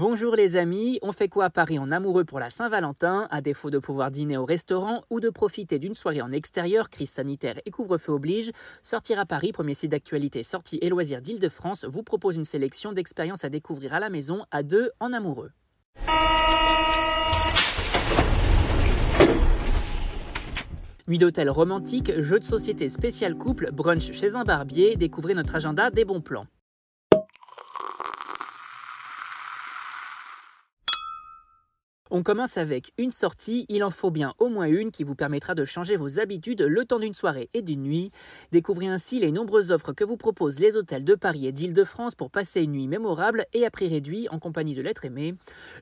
Bonjour les amis, on fait quoi à Paris en amoureux pour la Saint-Valentin? À défaut de pouvoir dîner au restaurant ou de profiter d'une soirée en extérieur, crise sanitaire et couvre-feu oblige, Sortir à Paris, premier site d'actualité sorties et loisirs d'Île-de-France, vous propose une sélection d'expériences à découvrir à la maison à deux en amoureux. Nuit d'hôtel romantique, jeu de société spécial couple, brunch chez un barbier, découvrez notre agenda des bons plans. On commence avec une sortie, il en faut bien au moins une qui vous permettra de changer vos habitudes le temps d'une soirée et d'une nuit. Découvrez ainsi les nombreuses offres que vous proposent les hôtels de Paris et d'Île-de-France pour passer une nuit mémorable et à prix réduit en compagnie de l'être aimé.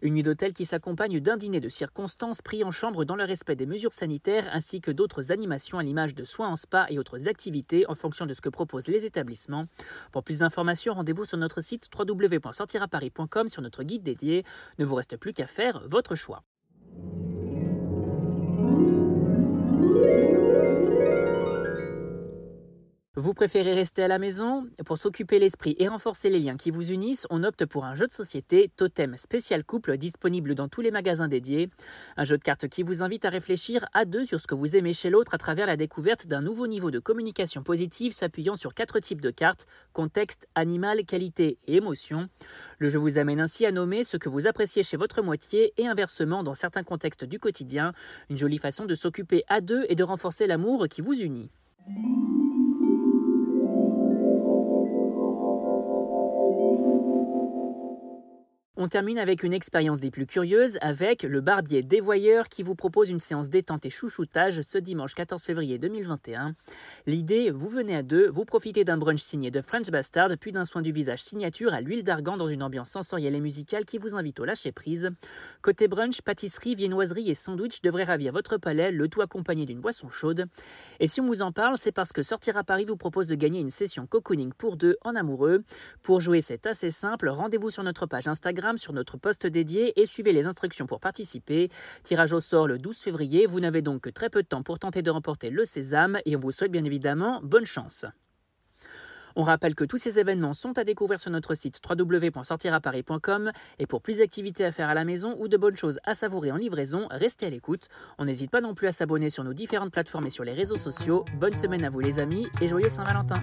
Une nuit d'hôtel qui s'accompagne d'un dîner de circonstances pris en chambre dans le respect des mesures sanitaires ainsi que d'autres animations à l'image de soins en spa et autres activités en fonction de ce que proposent les établissements. Pour plus d'informations, rendez-vous sur notre site www.sortiraparis.com sur notre guide dédié. Ne vous reste plus qu'à faire votre choix. Vous préférez rester à la maison? Pour s'occuper l'esprit et renforcer les liens qui vous unissent, on opte pour un jeu de société Totem Spécial Couple disponible dans tous les magasins dédiés. Un jeu de cartes qui vous invite à réfléchir à deux sur ce que vous aimez chez l'autre à travers la découverte d'un nouveau niveau de communication positive s'appuyant sur quatre types de cartes contexte, animal, qualité et émotion. Le jeu vous amène ainsi à nommer ce que vous appréciez chez votre moitié et inversement dans certains contextes du quotidien. Une jolie façon de s'occuper à deux et de renforcer l'amour qui vous unit. On termine avec une expérience des plus curieuses avec le barbier dévoyeur qui vous propose une séance détente et chouchoutage ce dimanche 14 février 2021. L'idée, vous venez à deux, vous profitez d'un brunch signé de French Bastard puis d'un soin du visage signature à l'huile d'argan dans une ambiance sensorielle et musicale qui vous invite au lâcher prise. Côté brunch, pâtisserie, viennoiserie et sandwich devraient ravir votre palais, le tout accompagné d'une boisson chaude. Et si on vous en parle, c'est parce que Sortir à Paris vous propose de gagner une session cocooning pour deux en amoureux. Pour jouer, c'est assez simple, rendez-vous sur notre page Instagram sur notre poste dédié et suivez les instructions pour participer. Tirage au sort le 12 février, vous n'avez donc que très peu de temps pour tenter de remporter le sésame et on vous souhaite bien évidemment bonne chance. On rappelle que tous ces événements sont à découvrir sur notre site www.sortiraparis.com et pour plus d'activités à faire à la maison ou de bonnes choses à savourer en livraison, restez à l'écoute. On n'hésite pas non plus à s'abonner sur nos différentes plateformes et sur les réseaux sociaux. Bonne semaine à vous les amis et joyeux Saint-Valentin